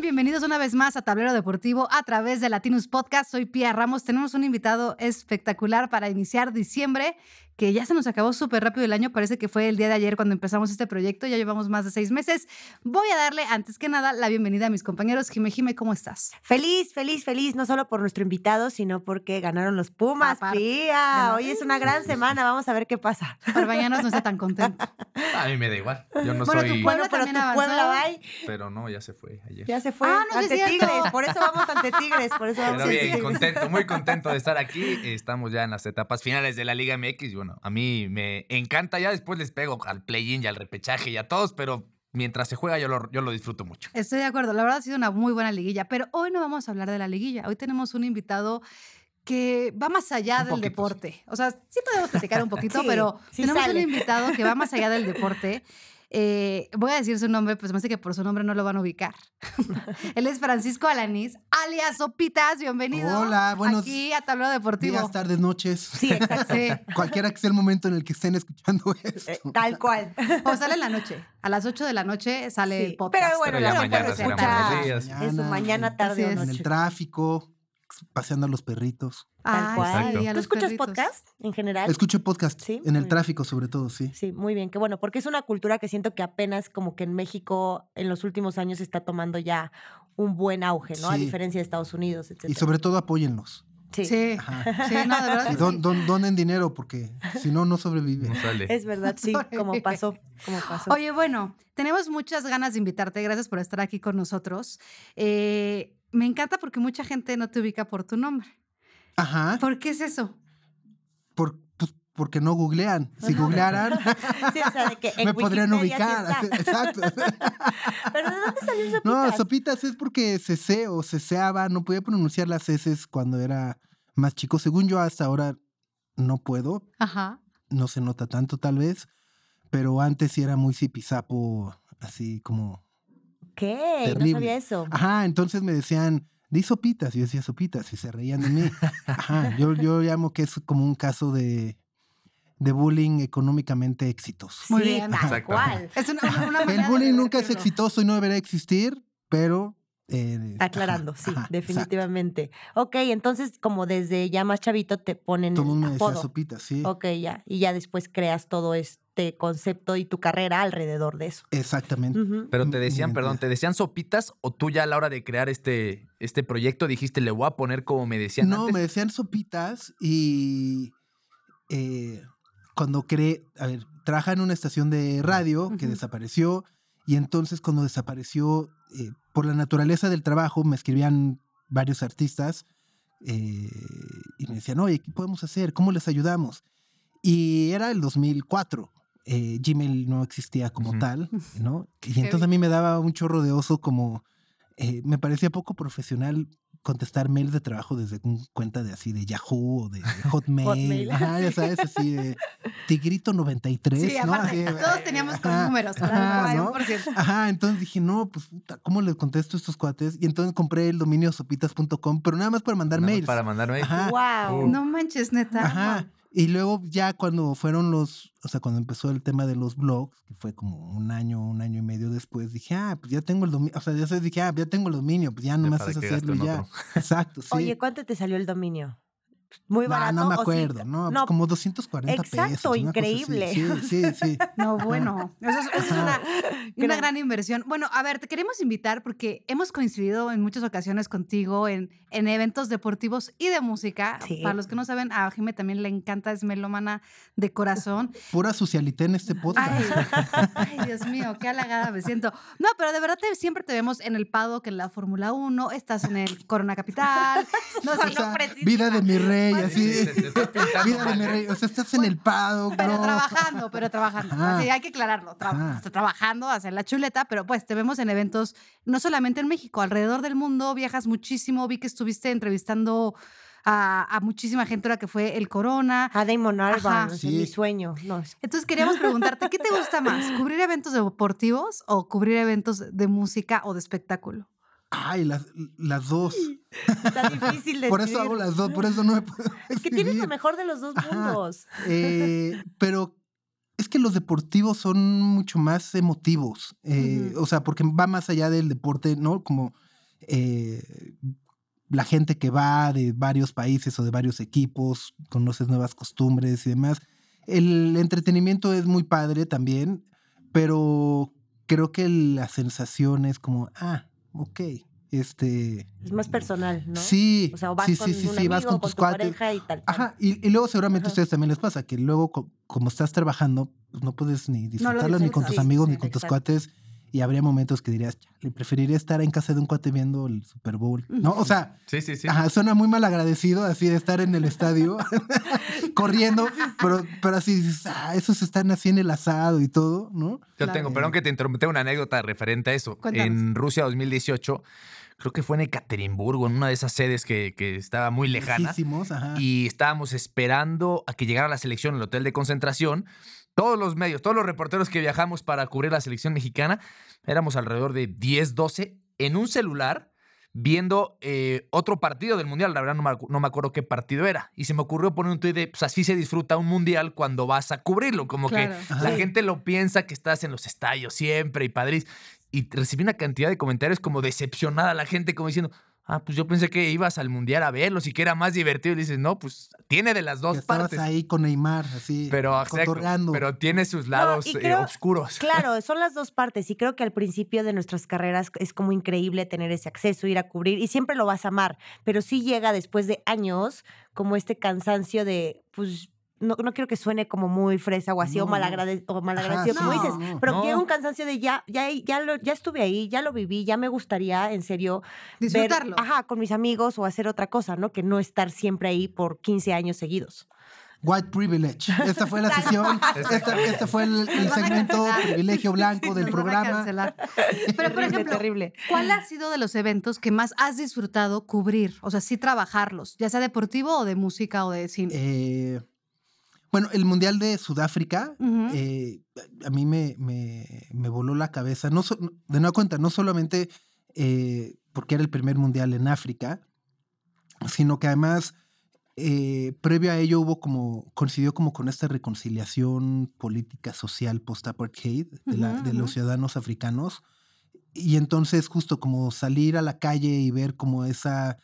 Bienvenidos una vez más a Tablero Deportivo a través de Latinus Podcast. Soy Pia Ramos. Tenemos un invitado espectacular para iniciar diciembre que ya se nos acabó súper rápido el año. Parece que fue el día de ayer cuando empezamos este proyecto. Ya llevamos más de seis meses. Voy a darle, antes que nada, la bienvenida a mis compañeros. Jime, Jime, ¿cómo estás? Feliz, feliz, feliz. No solo por nuestro invitado, sino porque ganaron los Pumas, Pía. Hoy es una gran semana. Vamos a ver qué pasa. Para mañana no está tan contento. A mí me da igual. Yo no soy. bueno, pero tu pueblo va. Pero no, ya se fue ayer. Ya se fue. Ah, no ante Tigres. Por eso vamos ante Tigres. Por eso vamos pero bien, contento, muy contento de estar aquí. Estamos ya en las etapas finales de la Liga MX. Y bueno, a mí me encanta. Ya después les pego al play-in y al repechaje y a todos, pero mientras se juega yo lo, yo lo disfruto mucho. Estoy de acuerdo. La verdad ha sido una muy buena liguilla, pero hoy no vamos a hablar de la liguilla. Hoy tenemos un invitado que va más allá del deporte. O sea, sí podemos platicar un poquito, pero tenemos un invitado que va más allá del deporte. Eh, voy a decir su nombre, pues me hace que por su nombre no lo van a ubicar. Él es Francisco Alanís, alias Sopitas. Bienvenido. Hola, buenos Aquí a Tablero Deportivo. Días, tardes, noches. Sí, exacto. Cualquiera que sea el momento en el que estén escuchando eh, esto. tal cual. O sale en la noche. A las 8 de la noche sale el podcast. Pero bueno, Pero ya mañana, Es su mañana, tarde o noche. En el tráfico, paseando a los perritos. Tal cual. ¿Tú escuchas podcast en general? Escucho podcast, ¿Sí? en el tráfico sobre todo, sí. Sí, muy bien. Qué bueno, porque es una cultura que siento que apenas como que en México en los últimos años está tomando ya un buen auge, ¿no? A diferencia de Estados Unidos, etc. Y sobre todo apóyenlos. Sí. Sí. sí, no, de verdad. don, donen dinero porque si no, no sobrevive. Es verdad, sí, como pasó, como pasó. Oye, bueno, tenemos muchas ganas de invitarte. Gracias por estar aquí con nosotros. Eh, me encanta porque mucha gente no te ubica por tu nombre. Ajá. ¿Por qué es eso? Por, pues, porque no googlean. Si googlearan, sí, o sea, de que me podrían ubicar. Exacto. ¿Pero de dónde salió Sopitas? No, Sopitas es porque cese o ceseaba, no podía pronunciar las S cuando era más chico. Según yo, hasta ahora no puedo. Ajá. No se nota tanto, tal vez. Pero antes sí era muy zipizapo, así como. ¿Qué? Terrible. No sabía eso. Ajá, entonces me decían di sopitas. Y yo decía sopitas y se reían de mí. Ajá, yo, yo llamo que es como un caso de, de bullying económicamente exitoso. Muy bien, tal cual. Es una, una El bullying nunca es exitoso y no debería existir, pero... Eh, Aclarando, ajá, sí, ajá, definitivamente. Exacto. Ok, entonces como desde ya más chavito te ponen Todo el me apodo. decía sopitas, sí. Ok, ya. Y ya después creas todo este concepto y tu carrera alrededor de eso. Exactamente. Uh -huh. Pero te decían, perdón, ¿te decían sopitas o tú ya a la hora de crear este, este proyecto dijiste, le voy a poner como me decían No, antes? me decían sopitas y eh, cuando creé, a ver, trabajaba en una estación de radio que uh -huh. desapareció y entonces cuando desapareció, eh, por la naturaleza del trabajo, me escribían varios artistas eh, y me decían, oye, ¿qué podemos hacer? ¿Cómo les ayudamos? Y era el 2004. Eh, Gmail no existía como uh -huh. tal, ¿no? Y entonces a mí me daba un chorro de oso como... Eh, me parecía poco profesional contestar mails de trabajo desde una cuenta de así de Yahoo o de Hotmail. Hotmail. Ajá, ya sabes, así de Tigrito 93, sí, ¿no? Aparte, así, todos teníamos con números, ajá, ¿no? Ajá, entonces dije, no, pues puta, ¿cómo les contesto a estos cuates? Y entonces compré el dominio sopitas.com, pero nada más para mandar nada mails. Para mandar mails. Ajá. Wow. Uh. No manches, neta. Ajá. Y luego ya cuando fueron los, o sea, cuando empezó el tema de los blogs, que fue como un año, un año y medio después, dije, ah, pues ya tengo el dominio, o sea, ya se dije, ah, ya tengo el dominio, pues ya no me haces hacerlo ya. Exacto, sí. Oye, ¿cuánto te salió el dominio? Muy barato. No, no me acuerdo, sí? no, no, como 240 exacto, pesos. increíble. Sí, sí, sí. No, bueno, eso es, eso es una, una, gran inversión. Bueno, a ver, te queremos invitar porque hemos coincidido en muchas ocasiones contigo en, en eventos deportivos y de música. Sí. Para los que no saben, a Jime también le encanta, es melómana de corazón. Pura socialité en este podcast. Ay, ay, Dios mío, qué halagada me siento. No, pero de verdad te, siempre te vemos en el paddock, en la Fórmula 1, estás en el Corona Capital. No, o sea, vida de mi rey, así. de mi rey. O sea, estás en el paddock, Pero bro. trabajando, pero trabajando. Ajá. Así hay que aclararlo. Tra está trabajando, hacer la chuleta, pero pues te vemos en eventos, no solamente en México, alrededor del mundo, viajas muchísimo. Vi que estuviste entrevistando a, a, muchísima gente ahora que fue el Corona. A Damon Albarn, Sí. mi sueño. No, es- Entonces queríamos preguntarte, ¿qué te gusta más? ¿Cubrir eventos deportivos o cubrir eventos de música o de espectáculo? Ay, las, las dos. está difícil de Por eso hago las dos, por eso no me puedo Es que tienes lo mejor de los dos mundos. Eh, pero es que los deportivos son mucho más emotivos. Eh. O sea, porque va más allá del deporte, ¿no? Como eh, la gente que va de varios países o de varios equipos, conoces nuevas costumbres y demás. El entretenimiento es muy padre también, pero creo que la sensación es como, ah, ok, este... Es más personal, ¿no? Sí. O sea, vas sí, con sí, un vas con tus tu cuates. pareja y tal. tal. Ajá, y, y luego seguramente a ustedes también les pasa que luego co- como estás trabajando, pues no puedes ni disfrutarlo ni con tus amigos ni con tus cuates y habría momentos que dirías, le preferiría estar en casa de un cuate viendo el Super Bowl, ¿no? O sea, Sí, sí, sí. ajá, suena muy mal agradecido así de estar en el estadio corriendo, pero, pero así dices, ah, esos están así en el asado y todo, ¿no? Yo Claro. tengo, perdón que te interrumpí, tengo una anécdota referente a eso. Cuéntanos. En Rusia 2018, creo que fue en Ekaterimburgo, en una de esas sedes que, que estaba muy lejana. Lejísimos, ajá. Y estábamos esperando a que llegara la selección en el hotel de concentración. Todos los medios, todos los reporteros que viajamos para cubrir la selección mexicana, éramos alrededor de 10, 12 en un celular viendo eh, otro partido del Mundial. La verdad no me, acu- no me acuerdo qué partido era. Y se me ocurrió poner un tuit de, pues así se disfruta un Mundial cuando vas a cubrirlo. Como Claro. que Ajá. la gente lo piensa que estás en los estadios siempre y padrís. Y recibí una cantidad de comentarios como decepcionada la gente, como diciendo, ah, pues yo pensé que ibas al mundial a verlos y que era más divertido. Y dices, no, pues tiene de las dos estabas partes. ahí con Neymar, así, Pero, exacto, cotorreando. pero tiene sus lados eh, oscuros. Claro, son las dos partes y creo que al principio de nuestras carreras es como increíble tener ese acceso, ir a cubrir y siempre lo vas a amar, pero sí llega después de años como este cansancio de, pues, no, no quiero que suene como muy fresa o así o, No, malagrade- o malagradecido, Ajá, como dices, pero llega un cansancio de ya, ya, ya, lo- ya estuve ahí, ya lo viví, ya me gustaría, en serio, ver, Disfrutarlo. ajá, con mis amigos o hacer otra cosa, ¿no? Que no estar siempre ahí por 15 años seguidos. White privilege. Esta fue la sesión. Esta, este fue el, segmento privilegio blanco del programa. Pero, por ejemplo, terrible. ¿cuál ha sido de los eventos que más has disfrutado cubrir? O sea, sí trabajarlos, ya sea deportivo o de música o de cine. Eh, bueno, el Mundial de Sudáfrica, eh, a mí me, me- me voló la cabeza. No so- de nueva cuenta, no solamente eh, porque era el primer Mundial en África, sino que además, eh, previo a ello hubo como, coincidió como con esta reconciliación política social post-apartheid de, de los ciudadanos africanos. Y entonces justo como salir a la calle y ver como esa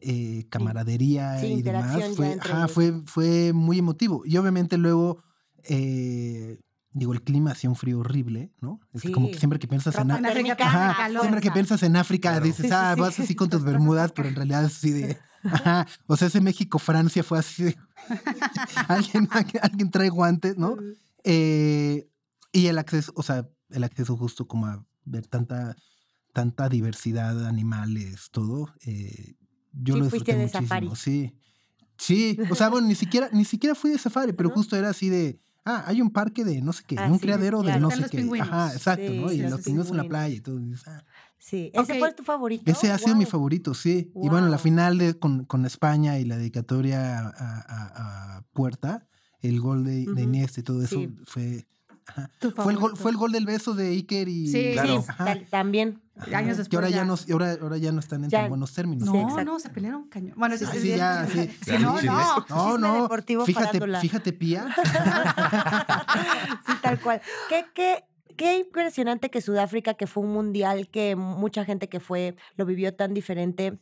eh, camaradería Sí, y demás, fue, ajá, fue, fue muy emotivo. Y obviamente luego, eh, digo, el clima hacía un frío horrible, ¿no? Es como que siempre que piensas en, Ropa En África Ajá, siempre que piensas en África Claro. dices, Sí, ah, sí. vas así con tus bermudas, pero en realidad es así de. Ajá. O sea, ese México-Francia fue así de. alguien, alguien trae guantes, ¿no? Eh, y el acceso, o sea, el acceso justo como a ver tanta, tanta diversidad de animales, todo. eh, yo Sí, lo fuiste disfruté de muchísimo, safari. sí. Sí, o sea, bueno, ni siquiera, ni siquiera fui de safari, pero ¿No? justo era así de, ah, hay un parque de no sé qué, Ah, un sí, criadero de no sé qué. pingüinos. Ajá, exacto, Sí, ¿no? sí, Y los los pingüinos en la playa y todo. y ah. Sí, ¿ese fue tu favorito? Ese ha sido mi favorito, sí. Y bueno, la final de, con, con España y la dedicatoria a, a- a Puerta, el gol de, de. Iniesta y todo eso Sí. fue... Fue el, gol, fue el gol del beso de Iker y... Sí, Claro. Sí, también. Ajá, Años después ahora ya, ya. no, ahora, ahora ya no están en Ya- tan buenos términos. No, Sí, no, se pelearon cañón. Bueno, sí, Ah, sí, ya, sí. Sí, no, sí, no. No, Chisme no. deportivo, Fíjate, fíjate, Pía. Sí, tal cual. ¿Qué, qué, qué impresionante que Sudáfrica, que fue un mundial que mucha gente que fue, lo vivió tan diferente,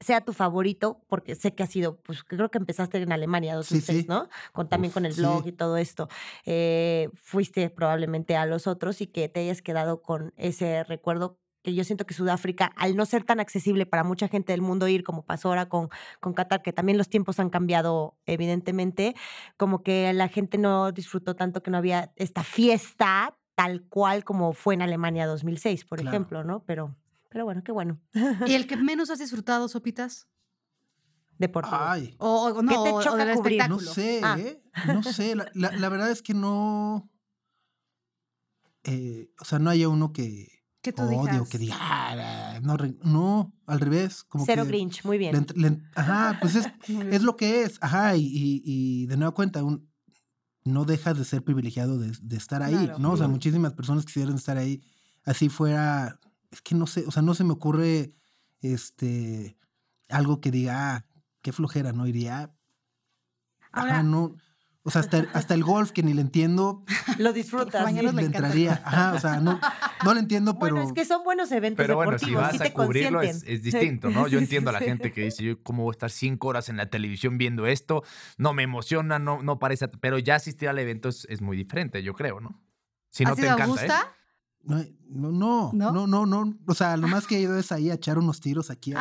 sea tu favorito, porque sé que ha sido, pues creo que empezaste en Alemania 2006, sí. ¿no? Con, también Uf, con el sí. blog y todo esto. Eh, fuiste probablemente a los otros y que te hayas quedado con ese recuerdo que yo siento que Sudáfrica, al no ser tan accesible para mucha gente del mundo ir, como pasó ahora con, con Qatar, que también los tiempos han cambiado, evidentemente, como que la gente no disfrutó tanto que no había esta fiesta tal cual como fue en Alemania 2006, por Claro. ejemplo, ¿no? Pero, pero bueno, qué bueno. ¿Y el que menos has disfrutado, Sopitas? Deportivo. Ay, O, o no, ¿Qué te o- o choca del cubrir? no sé, Ah. ¿eh? No sé. La, la- la verdad es que no... eh, o sea, no haya uno que Que tú odio, digas. que diga... "Ah, no, no, al revés. Como Cero que Grinch, muy bien. le le ajá, pues es, es lo que es. Ajá, y, y- y de nueva cuenta, un, no dejas de ser privilegiado de, de estar ahí, Claro. ¿no? O sea, muchísimas personas quisieran estar ahí. Así fuera, es que no sé, o sea, no se me ocurre este algo que diga, ah, qué flojera, ¿no? Iría, ajá, no. O sea, hasta, hasta el golf, que ni le entiendo. Lo disfrutas. Mañana sí. le le entraría. Ajá, o sea, no, no lo entiendo, pero. Bueno, es que son buenos eventos Pero bueno, deportivos. si vas sí a cubrirlo es, es distinto, ¿no? Yo entiendo a la gente que dice, yo cómo voy a estar cinco horas en la televisión viendo esto, no me emociona, no, no parece, pero ya asistir al evento es, es muy diferente, yo creo, ¿no? Si no ¿Has te ido encanta, ¿eh? Augusta? No, no, ¿No? no, no, no. O sea, lo más que he ido es ahí a echar unos tiros aquí,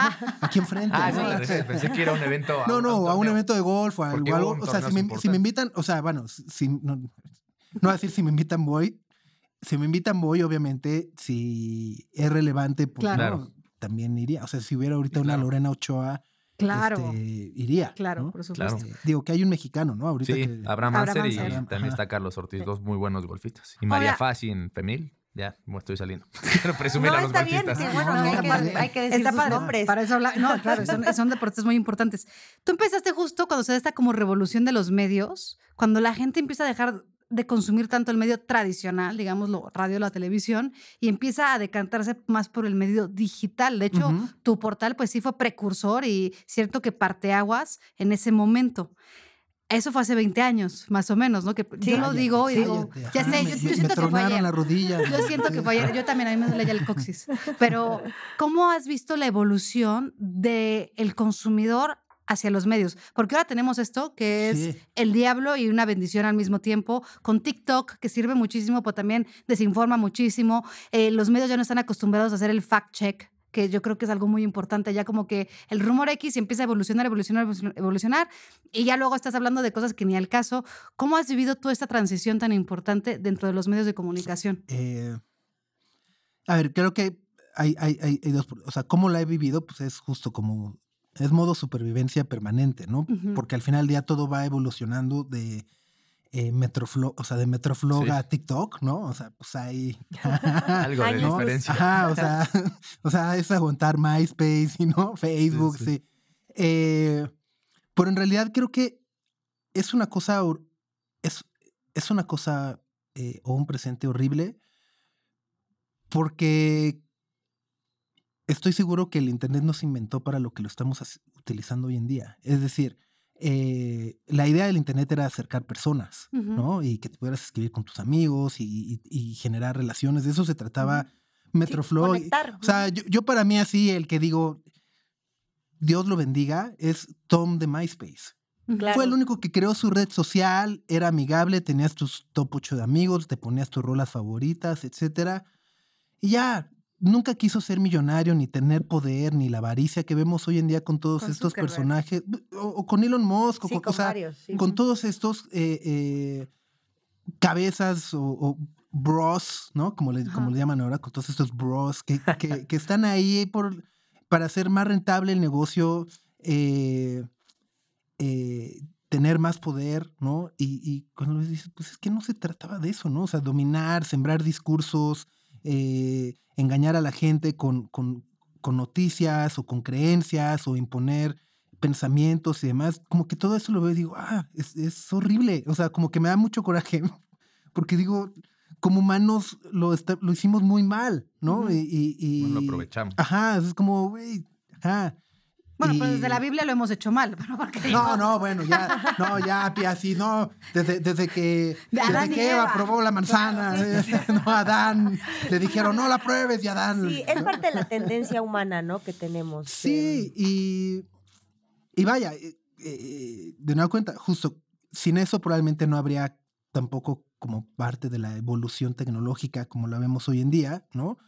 aquí enfrente. Ah, ¿no? pensé que era un evento. No, no, a un evento de golf o algo. hubo O sea, si me, si me importantes. invitan, o sea, bueno, si, no, no voy a decir si me invitan voy. Si me invitan voy, obviamente, si es relevante, pues Claro. no, también iría. O sea, si hubiera ahorita una. Lorena Ochoa, Claro, este, iría. claro, ¿no? por supuesto. Claro. Digo que hay un mexicano, ¿no? Ahorita Sí, que, Abraham Abraham Anser y también está Carlos Ortiz, dos muy buenos golfistas. Y María Fassi en Femil, ya, me estoy saliendo. Quiero presumir No, a los está bien, sí, bueno, No, hay, padre. que, hay que decir Está sus padre. nombres. Para eso habla- No, claro, son, son deportes muy importantes. Tú empezaste justo cuando se da esta como revolución de los medios, cuando la gente empieza a dejar de consumir tanto el medio tradicional, digamos, lo radio, la televisión, y empieza a decantarse más por el medio digital. De hecho, tu portal pues sí fue precursor y cierto que parteaguas en ese momento. Eso fue hace 20 años, más o menos, ¿no? Que yo lo Cállate, digo y digo, cállate, ya sé, yo, siento que fue ayer. la rodilla. Yo siento que fue ayer. Yo también, a mí me duele ya el coxis. Pero, ¿cómo has visto la evolución del el consumidor hacia los medios? Porque ahora tenemos esto, que es Sí. el diablo y una bendición al mismo tiempo, con TikTok, que sirve muchísimo, pero también desinforma muchísimo. Eh, los medios ya no están acostumbrados a hacer el fact-check que yo creo que es algo muy importante, ya como que el rumor X empieza a evolucionar, evolucionar, evolucion- evolucionar, y ya luego estás hablando de cosas que ni al caso. ¿Cómo has vivido tú esta transición tan importante dentro de los medios de comunicación? Eh, a ver, creo que hay, hay, hay, hay dos. O sea, cómo la he vivido, pues es justo como. Es modo supervivencia permanente, ¿no? Porque al final del día todo va evolucionando de eh, Metroflog, o sea, de Metroflog Sí. a TikTok, ¿no? O sea, pues hay. Algo de Años. diferencia. Ajá, o sea, o sea, es aguantar MySpace y no Facebook, Sí, sí. sí. Eh, pero en realidad creo que es una cosa, es, es una cosa eh, o un presente horrible porque estoy seguro que el Internet no se inventó para lo que lo estamos utilizando hoy en día. Es decir, eh, la idea del Internet era acercar personas. ¿no? Y que te pudieras escribir con tus amigos y, y- y generar relaciones. De eso se trataba Metroflow. conectar. o sea, yo, yo para mí así, el que digo, Dios lo bendiga, es Tom de MySpace. Claro. Fue el único que creó su red social, era amigable, tenías tus top 8 de amigos, te ponías tus rolas favoritas, etcétera. Y ya, nunca quiso ser millonario, ni tener poder, ni la avaricia que vemos hoy en día con todos Con estos Zuckerberg. personajes, o, o con Elon Musk, o Sí, con, con o sea, varios, sí. con todos estos eh, eh, cabezas o, o bros, ¿no? Como le, como le llaman ahora, con todos estos bros que, que- que están ahí por, para hacer más rentable el negocio, eh, eh, tener más poder, ¿no? Y, y cuando les dices, pues es que no se trataba de eso, ¿no? O sea, dominar, sembrar discursos, eh, engañar a la gente con, con, con noticias o con creencias o imponer pensamientos y demás, como que todo eso lo veo y digo, ah, es, es horrible. O sea, como que me da mucho coraje, porque digo, como humanos lo, está- lo hicimos muy mal, ¿no? Y, y- y- No lo aprovechamos. Ajá, es como, güey, ajá. Bueno, pues desde la Y- Biblia lo hemos hecho mal, pero porque no, no, bueno, ya, no, ya, así, no, desde, desde que, desde y que Eva Eva. probó la manzana, no, Adán, le dijeron, no la pruebes, y Adán. Sí, es ¿no? parte de la tendencia humana, ¿no? Que tenemos. Sí, y, y vaya, eh, eh, de nueva cuenta, justo, sin eso probablemente no habría tampoco como parte de la evolución tecnológica como la vemos hoy en día, ¿no?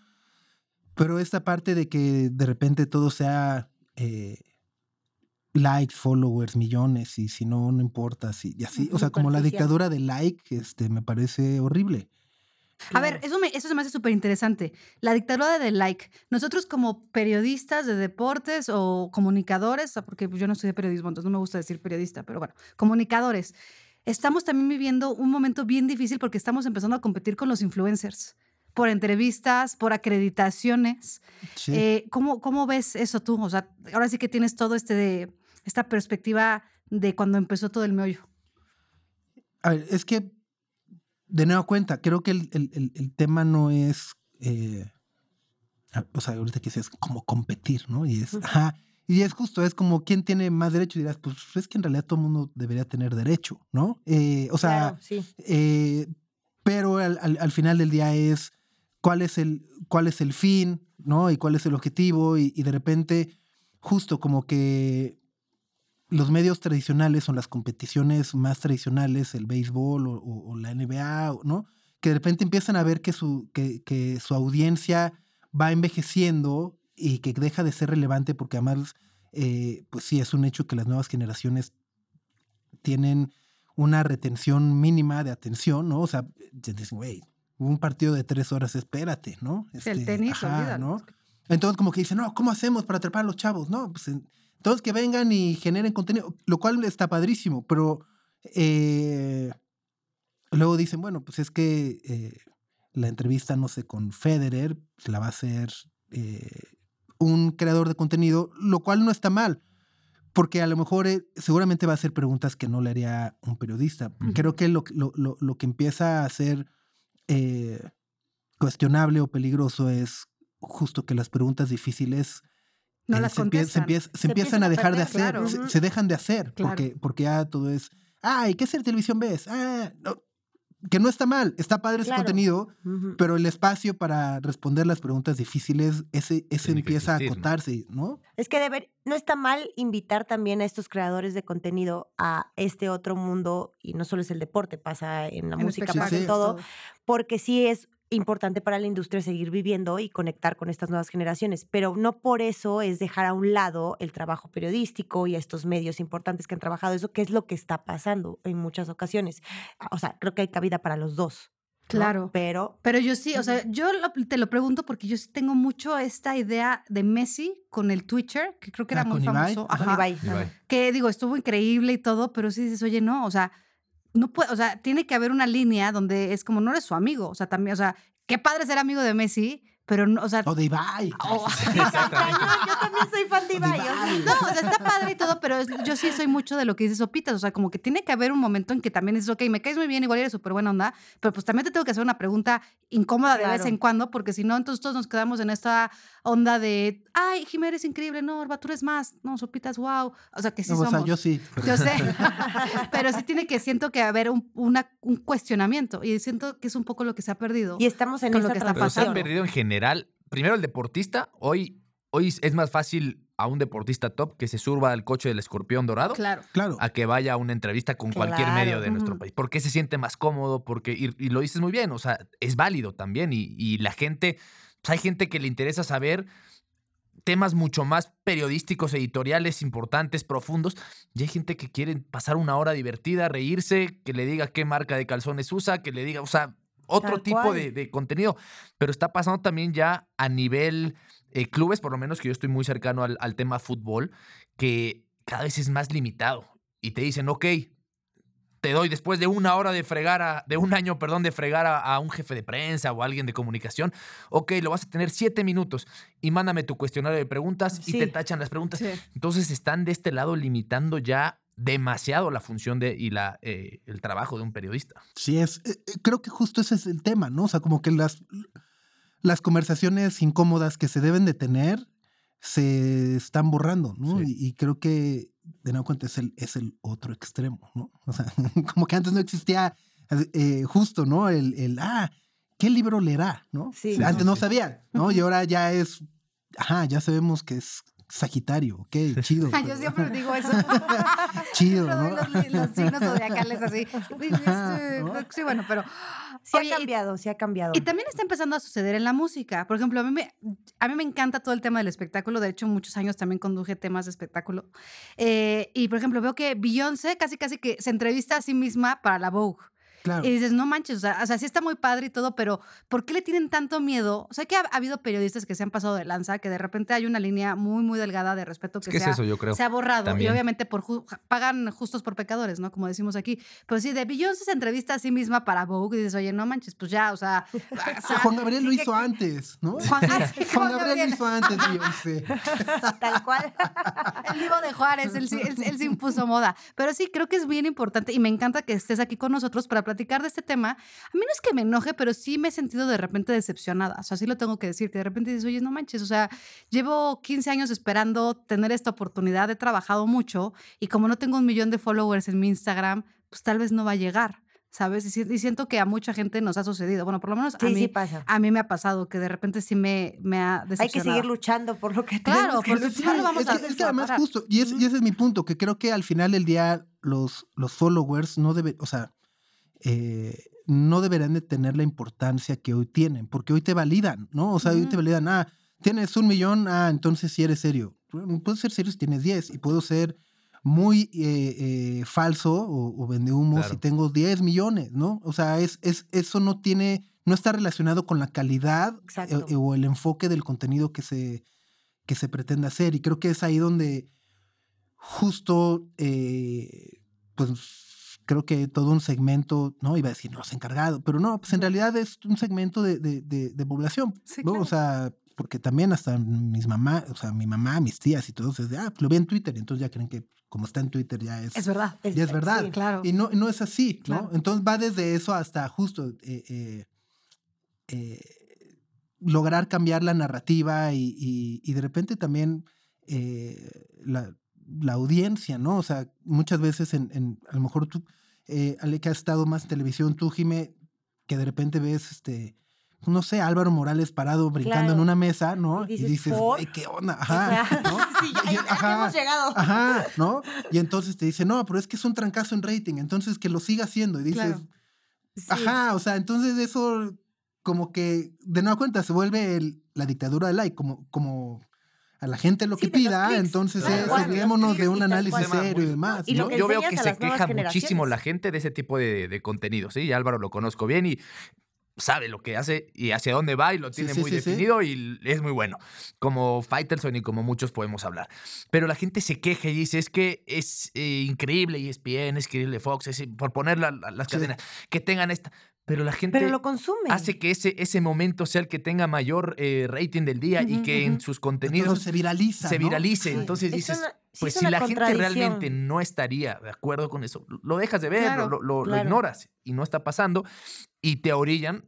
Pero esta parte de que de repente todo sea eh, likes, followers, millones, y si no, no importa, si- y así, o sea, como la dictadura de like, este, me parece horrible. A ver, eso, me, eso se me hace súper interesante. La dictadura del like. Nosotros como periodistas de deportes o comunicadores, porque pues, yo no estudié periodismo, entonces no me gusta decir periodista, pero bueno, comunicadores, estamos también viviendo un momento bien difícil porque estamos empezando a competir con los influencers por entrevistas, por acreditaciones. Sí. Eh, ¿cómo, ¿Cómo ves eso tú? O sea, ahora sí que tienes todo este de, esta perspectiva de cuando empezó todo el meollo. A ver, es que, de nueva cuenta, creo que el, el- el- tema no es, eh, o sea, ahorita que dices como competir, ¿no? Y es, ajá, Y es justo, es como quién tiene más derecho. Y dirás, pues es que en realidad todo el mundo debería tener derecho, ¿no? Eh, o sea, eh, pero al, final del día es cuál es el, cuál es el fin, ¿no? Y cuál es el objetivo. Y, de repente, justo como que los medios tradicionales o las competiciones más tradicionales, el béisbol o, la NBA, ¿no? Que de repente empiezan a ver que su, que, que su audiencia va envejeciendo y que deja de ser relevante porque además, eh, pues sí, es un hecho que las nuevas generaciones tienen una retención mínima de atención, ¿no? O sea, dicen, güey, un partido de tres horas, espérate, ¿no? Este, el tenis, ¿no? Entonces, como que dicen, no, ¿cómo hacemos para atrapar a los chavos? No, pues entonces que vengan y generen contenido, lo cual está padrísimo, pero eh, luego dicen, bueno, pues es que eh, la entrevista, no sé, con Federer, la va a hacer un creador de contenido, lo cual no está mal, porque a lo mejor eh, seguramente va a hacer preguntas que no le haría un periodista. Creo que lo, lo, que empieza a ser eh, cuestionable o peligroso es justo que las preguntas difíciles no eh, las se, se, empiezan a dejar de hacer, se, dejan de hacer, porque, porque ya todo es, ay, ¿qué hacer televisión ves? Ah, no, que no está mal, está padre ese contenido, pero el espacio para responder las preguntas difíciles, ese, ese empieza a acotarse, ¿no? Es que deber, no está mal invitar también a estos creadores de contenido a este otro mundo, y no solo es el deporte, pasa en la música, pasa en todo, porque sí es importante para la industria seguir viviendo y conectar con estas nuevas generaciones, pero no por eso es dejar a un lado el trabajo periodístico y a estos medios importantes que han trabajado eso, que es lo que está pasando en muchas ocasiones. O sea, creo que hay cabida para los dos. Claro. Pero. Pero yo sí, o sea, yo te lo pregunto porque yo sí tengo mucho esta idea de Messi con el Twitcher, que creo que era ah, muy famoso. Ajá. Que digo, estuvo increíble y todo, pero sí dices, oye, no, o sea, no puede, o sea, tiene que haber una línea donde es como no eres su amigo, o sea, también, o sea, qué padre ser amigo de Messi, pero, no, o sea. O de Ibai. Oh, yo también soy fan de Ibai. No, o sea, está padre y todo, pero yo sí soy mucho de lo que dice Sopitas. O sea, como que tiene que haber un momento en que también dices, ok, me caes muy bien, igual eres súper buena onda, pero pues también te tengo que hacer una pregunta incómoda de vez en cuando, porque si no, entonces todos nos quedamos en esta onda de, ay, Jiménez, increíble, no, Orba, tú eres más, no, Sopitas, wow. O sea, que sí somos. O sea, yo sí. Yo sé. pero sí tiene que, siento que haber un, una, un cuestionamiento y siento que es un poco lo que se ha perdido. Y estamos en lo que está pasando. Se ha perdido en general primero el deportista, hoy, hoy es más fácil a un deportista top que se surba al coche del escorpión dorado claro. Claro. a que vaya a una entrevista con cualquier medio de nuestro país. Porque se siente más cómodo, porque, y, lo dices muy bien, o sea, es válido también. Y, la gente, pues, hay gente que le interesa saber temas mucho más periodísticos, editoriales, importantes, profundos. Y hay gente que quiere pasar una hora divertida, reírse, que le diga qué marca de calzones usa, que le diga, o sea, otro tipo de, contenido. Pero está pasando también ya a nivel eh, clubes, por lo menos que yo estoy muy cercano al, tema fútbol, que cada vez es más limitado. Y te dicen, ok, te doy después de una hora de fregar, a, de un año, perdón, de fregar a, un jefe de prensa o alguien de comunicación, ok, lo vas a tener siete minutos y mándame tu cuestionario de preguntas y te tachan las preguntas. Entonces están de este lado limitando ya demasiado la función de, y la, eh, el trabajo de un periodista. Sí, es, eh, eh, creo que justo ese es el tema, ¿no? O sea, como que las, las conversaciones incómodas que se deben de tener se están borrando, ¿no? Y, creo que, de nuevo cuenta, es el, es el otro extremo, ¿no? O sea, como que antes no existía justo, ¿no? El, el, ah, ¿qué libro leerá? ¿no? Sí. Antes no sabía, ¿no? Y ahora ya es, ajá, ya sabemos que es Sagitario, ok, chido. Yo siempre digo eso. chido, ¿no? Los, signos zodiacales así. Este, sí, bueno, pero... Sí ha cambiado, sí ha cambiado. Y también está empezando a suceder en la música. Por ejemplo, a mí me, a mí me encanta todo el tema del espectáculo. De hecho, muchos años también conduje temas de espectáculo. Eh, y, por ejemplo, veo que Beyoncé casi casi que se entrevista a sí misma para la Vogue. Y dices, no manches, o sea, sí está muy padre y todo, pero ¿por qué le tienen tanto miedo? O sea, que ha, habido periodistas que se han pasado de lanza, que de repente hay una línea muy, muy delgada de respeto que, se, ha, se, ha, borrado. Y obviamente por pagan justos por pecadores, ¿no? Como decimos aquí. Pero sí, de Beyoncé se entrevista a sí misma para Vogue y dices, oye, no manches, pues ya, o sea. Juan Gabriel lo hizo antes, ¿no? Juan, Gabriel lo hizo antes, Beyoncé. Tal cual. El vivo de Juárez, él, él, él, se impuso moda. Pero sí, creo que es bien importante y me encanta que estés aquí con nosotros para platicar de este tema, a mí no es que me enoje, pero sí me he sentido de repente decepcionada. O sea, sí lo tengo que decir, que de repente dices, oye, no manches, o sea, llevo 15 años esperando tener esta oportunidad, he trabajado mucho y como no tengo un millón de followers en mi Instagram, pues tal vez no va a llegar. ¿sabes? Y, siento que a mucha gente nos ha sucedido. Bueno, por lo menos a, mí, pasa. a mí me ha pasado que de repente sí me, me ha decepcionado. Hay que seguir luchando por lo que Claro, por luchar vamos a Es que además justo, y, es, y ese es mi punto, que creo que al final del día los, los followers no deben, o sea, eh, no deberán de tener la importancia que hoy tienen, porque hoy te validan, ¿no? O sea, hoy te validan, ah, tienes un millón, ah, entonces sí eres serio. Puedo ser serio si tienes 10 y puedo ser muy eh, eh, falso o, vende humo si tengo 10 millones, ¿no? O sea, es, es, eso no tiene, no está relacionado con la calidad o el enfoque del contenido que se, que se pretende hacer. Y creo que es ahí donde justo, pues creo que todo un segmento, no iba a decir los encargados, pero no, pues en realidad es un segmento de, de, de, población, ¿no? O sea, porque también hasta mis mamás, o sea, mi mamá, mis tías y todo, es de, ah, pues lo vi en Twitter, y entonces ya creen que como está en Twitter ya es... Es verdad. Ya es verdad. claro. Y no, no es así, ¿no? Entonces va desde eso hasta justo eh, eh, eh, lograr cambiar la narrativa y, y, de repente también la, la, audiencia, ¿no? O sea, muchas veces en, en a lo mejor tú, Ale, que has estado más en televisión, tú, Jime, que de repente ves este no sé, Álvaro Morales parado brincando en una mesa, ¿no? Y dices, y ¿qué onda? Ajá, ¿no? sí, ya, hemos llegado. Ajá, ¿no? Y entonces te dice, no, pero es que es un trancazo en rating, entonces que lo siga haciendo. Y dices, ajá, o sea, entonces eso como que, de nueva cuenta, se vuelve la dictadura del like, como, como a la gente lo que pida, entonces claro, de un análisis serio y demás. yo, veo que se queja muchísimo la gente de ese tipo de, de contenido, ¿sí? Y Álvaro lo conozco bien y sabe lo que hace y hacia dónde va y lo tiene muy definido y es muy bueno. Como Faitelson y como muchos podemos hablar. Pero la gente se queja y dice, es que es eh, increíble y es bien, es increíble Fox, es, por poner las cadenas, que tengan esta... Pero la gente Pero lo consume. hace que ese, ese momento sea el que tenga mayor eh, rating del día y que en sus contenidos se viraliza. Se viralice. Entonces dices, pues si la gente realmente no estaría de acuerdo con eso, lo dejas de ver, lo, lo ignoras y no está pasando y te orillan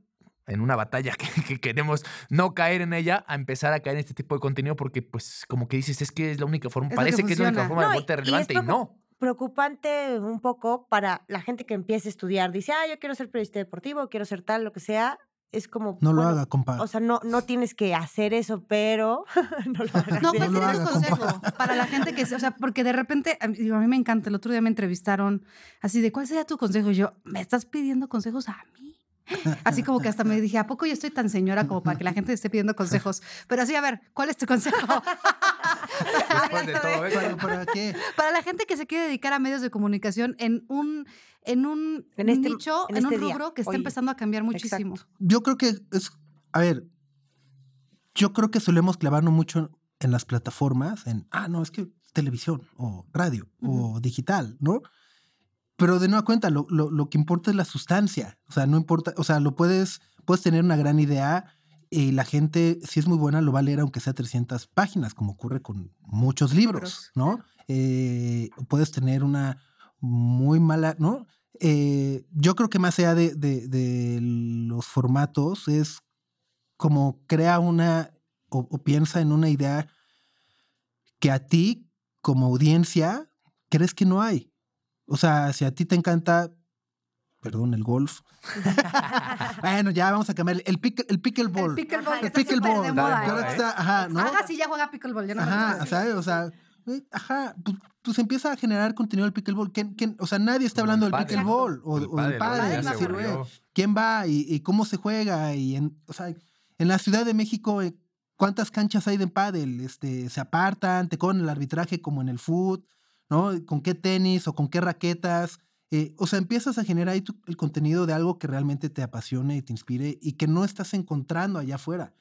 en una batalla que, queremos no caer en ella, a empezar a caer en este tipo de contenido porque pues como que dices, es que es la única forma, parece que, es la única forma de volver relevante y, no. Preocupante un poco para la gente que empieza a estudiar, dice, ah, yo quiero ser periodista deportivo, quiero ser tal, lo que sea, es como. No lo haga, compa. O sea, no, no tienes que hacer eso, pero no lo hagas. No, pues no tienes consejo para la gente que. O sea, porque de repente, a mí me encanta. El otro día me entrevistaron así de cuál sería tu consejo. Y yo, ¿me estás pidiendo consejos a mí? Así como que hasta me dije, ¿a poco yo estoy tan señora como para que la gente esté pidiendo consejos? Pero así, a ver, ¿cuál es tu consejo? ¿Para, qué? Para la gente que se quiere dedicar a medios de comunicación en un, en un este, nicho, en, un este rubro que está empezando a cambiar muchísimo. Yo creo que es, a ver, yo creo que solemos clavarnos mucho en las plataformas, en, ah, no, es que televisión o radio o digital, ¿no? Pero de nueva cuenta, lo, lo, que importa es la sustancia. O sea, no importa, o sea, lo puedes, puedes tener una gran idea y la gente, si es muy buena, lo va a leer aunque sea 300 páginas, como ocurre con muchos libros, ¿no? Eh, puedes tener una muy mala, ¿no? Eh, yo creo que más allá de, de, de, los formatos, es como crea una o piensa en una idea que a ti, como audiencia, crees que no hay. O sea, si a ti te encanta, perdón, el golf. bueno, ya vamos a cambiar. El, pick, el pickleball. El pickleball. El pickleball. De moda, ¿eh? está, ajá, ¿no? Haga si ya juega pickleball. Yo no ajá, ¿sabes? O sea, eh, ajá, pues, pues, empieza a generar contenido del pickleball. ¿Quién, quién, o sea, nadie está hablando del pickleball o, o, del padre. ¿Quién va y, y, cómo se juega? Y en, o sea, en la Ciudad de México, eh, ¿cuántas canchas hay de pádel? Este, se apartan, te con el arbitraje como en el fútbol. ¿No? ¿Con qué tenis o con qué raquetas? Eh, o sea, empiezas a generar ahí el contenido de algo que realmente te apasione y te inspire y que no estás encontrando allá afuera.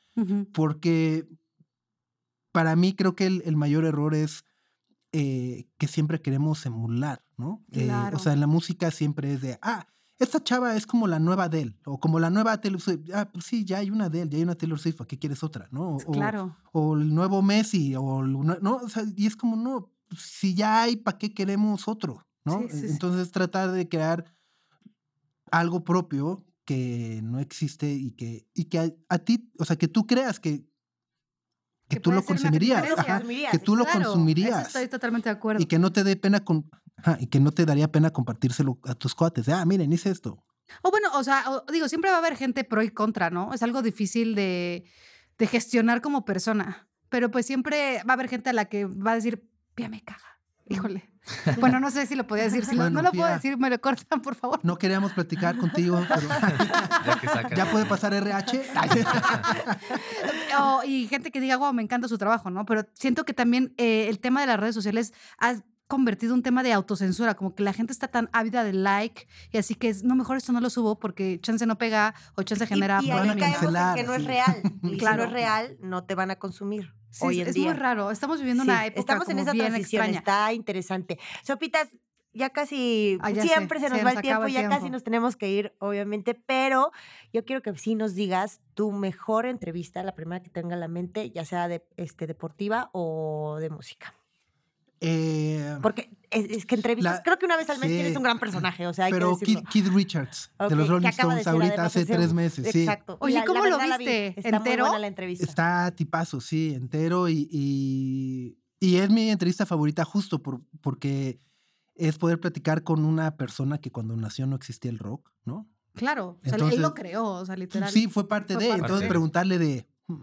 Porque para mí creo que el, mayor error es eh, que siempre queremos emular, ¿no? Eh, o sea, en la música siempre es de, ah, esta chava es como la nueva Adele o como la nueva Taylor Swift. Ah, pues sí, ya hay una Adele, ya hay una Taylor Swift, qué quieres otra? ¿no? O, claro. O el nuevo Messi, o, ¿no? O sea, y es como, no, si ya hay, ¿para qué queremos otro? ¿no? Entonces tratar de crear algo propio que no existe y que, y que a, ti, o sea, que tú creas que, que, tú lo consumirías, que tú lo consumirías. estoy totalmente de acuerdo. Y que no te dé pena con, y que no te daría pena compartírselo a tus cuates. Ah, miren, hice esto. O bueno, o sea, digo, siempre va a haber gente pro y contra, ¿no? Es algo difícil de, de gestionar como persona. Pero pues siempre va a haber gente a la que va a decir, pía me caga. Híjole. Bueno, no sé si lo podía decir. Si no lo puedo decir, me lo cortan, por favor. No queríamos platicar contigo, pero ya, puede pasar RH. y gente que diga, wow, me encanta su trabajo, ¿no? Pero siento que también eh, el tema de las redes sociales ha convertido un tema de autocensura, como que la gente está tan ávida de like y así que es, no, mejor esto no lo subo porque chance no pega o chance genera... Y, y ahí caemos que no es real. Y claro. si no es real, no te van a consumir. Hoy en es muy raro. Estamos viviendo una época Estamos en esa transición, está interesante. Sopitas, ya casi ah, siempre se nos va el tiempo, ya casi nos tenemos que ir, obviamente, pero yo quiero que sí nos digas tu mejor entrevista, la primera que tenga en la mente, ya sea de este deportiva o de música. Eh, Porque es, que entrevistas, creo que una vez al mes tienes un gran personaje, o sea, hay Pero Kid, Kid, Richards, de los Rolling Stones, ahorita hace tres meses, Exacto. Oye, ¿cómo lo viste? Está ¿Entero? Muy buena la entrevista. Está tipazo, sí, entero y, y, y, es mi entrevista favorita justo por, porque es poder platicar con una persona que cuando nació no existía el rock, ¿no? Claro, o sea, él lo creó, o sea, literal. Sí, fue parte de, entonces preguntarle de, hmm,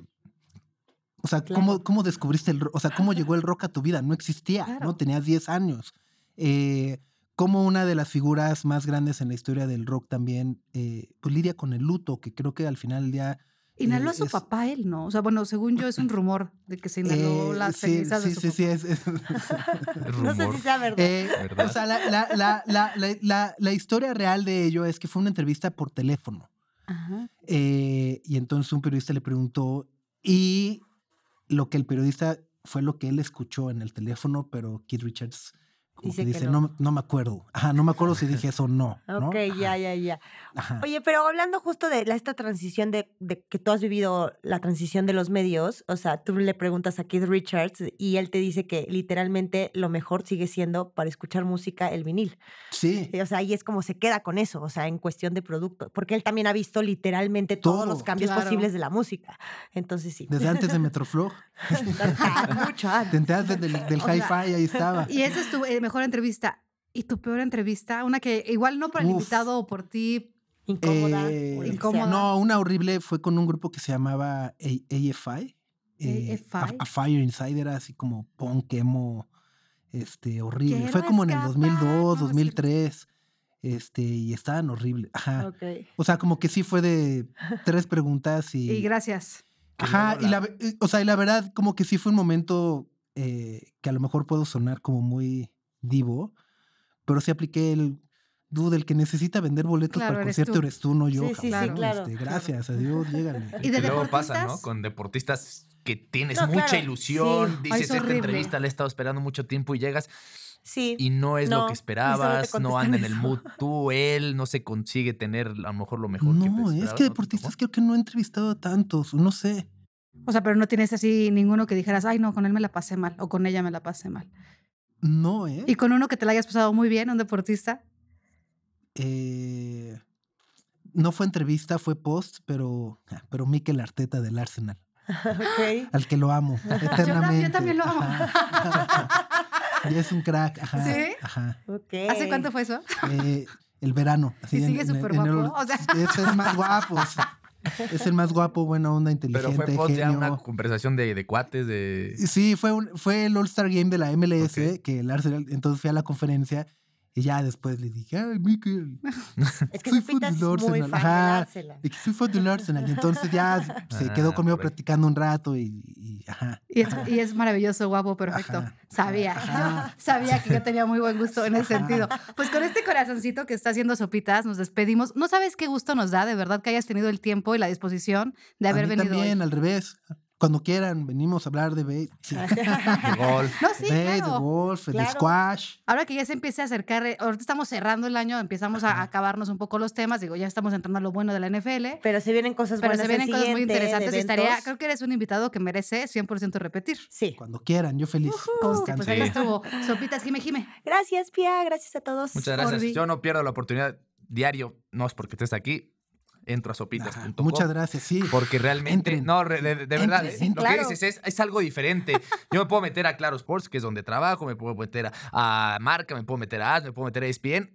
o sea, ¿cómo, ¿cómo, descubriste el rock? O sea, ¿cómo llegó el rock a tu vida? No existía, ¿no? Tenías 10 años. Eh, como una de las figuras más grandes en la historia del rock también, eh, pues lidia con el luto, que creo que al final del día... Inhaló a su papá él, ¿no? O sea, bueno, según yo es un rumor de que se inhaló las sí, cenizas sí, de su sí, papá. Sí, es, es... no sé si sea verdad. Eh, o sea, la, la, la, la, historia real de ello es que fue una entrevista por teléfono. Ajá. y entonces un periodista le preguntó, y lo que el periodista fue lo que él escuchó en el teléfono, pero Keith Richards como dice que dice, no. no. me acuerdo. Ajá, no me acuerdo si dije eso o no. Ok, ya, ya, ya. Oye, pero hablando justo de esta transición de, de, que tú has vivido la transición de los medios, o sea, tú le preguntas a Keith Richards y él te dice que literalmente lo mejor sigue siendo para escuchar música el vinil. Sí. O sea, ahí es como se queda con eso, o sea, en cuestión de producto, porque él también ha visto literalmente todos los cambios posibles de la música. Entonces sí. Desde antes de Metroflog. Mucho antes. Te enteraste del, del hi-fi, ahí estaba. Y ese es tu eh, mejor entrevista. ¿Y tu peor entrevista? Una que igual no para el invitado o por ti. Incómoda, eh, incómoda. No, una horrible fue con un grupo que se llamaba AFI. Eh, a, Fire Inside era así como punk, emo, este, horrible. Fue como en el 2002, 2003. Este, y estaban horribles. Ajá. O sea, como que sí fue de tres preguntas y. Y gracias. Ajá, y la, o sea, y la verdad, como que sí fue un momento eh, que a lo mejor puedo sonar como muy divo, pero sí apliqué el dude, el que necesita vender boletos para el concierto eres tú, no yo. Sí, sí, claro. Este, gracias, adiós, llégale. Y de luego pasa, ¿no? Con deportistas que tienes mucha ilusión, dices, esta entrevista la he estado esperando mucho tiempo y llegas. Sí. Y no es lo que esperabas, no anda en el mood tú, él, no se consigue tener a lo mejor lo mejor no, que No, es que deportistas creo que no he entrevistado a tantos, no sé. O sea, pero no tienes así ninguno que dijeras, ay, no, con él me la pasé mal o con ella me la pasé mal. No, ¿eh? ¿Y con uno que te la hayas pasado muy bien, un deportista? Eh, no fue entrevista, fue post, pero, pero Mikel Arteta del Arsenal. okay. Al que lo amo eternamente. Yo, también lo amo. y es un crack. Ajá, ¿Sí? Ajá. Okay. ¿Hace cuánto fue eso? Eh, el verano. Así ¿Y sigue súper guapo? o sea... Es más guapo. Es el más guapo, buena onda, inteligente. Pero fue post ya una conversación de, de cuates, de. Sí, fue, un, fue el All-Star Game de la MLS, que el Arsenal. Entonces fui a la conferencia y ya después le dije, ay, Mikel. Es que soy fan del Arsenal. Ajá. Y que soy fan del Arsenal. Y entonces ya se quedó ah, conmigo platicando un rato y, ajá. Y es, y es, maravilloso, guapo, perfecto. Sabía. Sabía que yo tenía muy buen gusto en ese sentido. Pues con este corazoncito que está haciendo sopitas, nos despedimos. No sabes qué gusto nos da, de verdad, que hayas tenido el tiempo y la disposición de haber a mí venido. También, al revés. Cuando quieran, venimos a hablar de base. de golf. No, sí, de claro. golf, de squash. Ahora que ya se empiece a acercar, eh, ahorita estamos cerrando el año, empezamos a acabarnos un poco los temas. Digo, ya estamos entrando a lo bueno de la NFL. Pero se vienen cosas Pero buenas. se vienen cosas muy interesantes y estaría, creo que eres un invitado que merece 100% repetir. Sí. Cuando quieran, yo feliz. Conste, pues ahí estuvo. Sopitas, Jime Jime. Gracias, Pia. Gracias a todos. Muchas gracias. Yo no pierdo la oportunidad diario, no es porque estés aquí, entro a sopitas.com. Muchas gracias, sí. Porque realmente, no, de, verdad, lo que dices es, algo diferente. Yo me puedo meter a Claro Sports, que es donde trabajo, me puedo meter a, Marca, me puedo meter a Ad, me puedo meter a ESPN,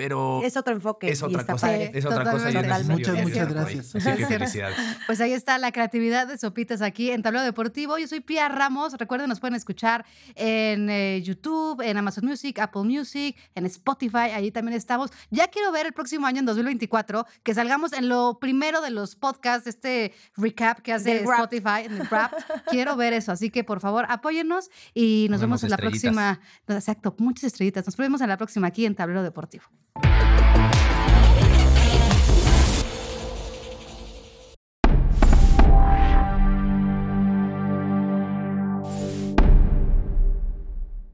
pero es otro enfoque. Es otra cosa. es otra cosa. Muchas, muchas gracias. Pues ahí está la creatividad de Sopitas aquí en Tablero Deportivo. Yo soy Pia Ramos. Recuerden, nos pueden escuchar en eh, YouTube, en Amazon Music, Apple Music, en Spotify. Ahí también estamos. Ya quiero ver el próximo año, en 2024, que salgamos en lo primero de los podcasts, este recap que hace Spotify, en el rap. quiero ver eso. Así que, por favor, apóyennos y nos, vemos en la próxima. Exacto, muchas estrellitas. Nos vemos en la próxima aquí en Tablero Deportivo. you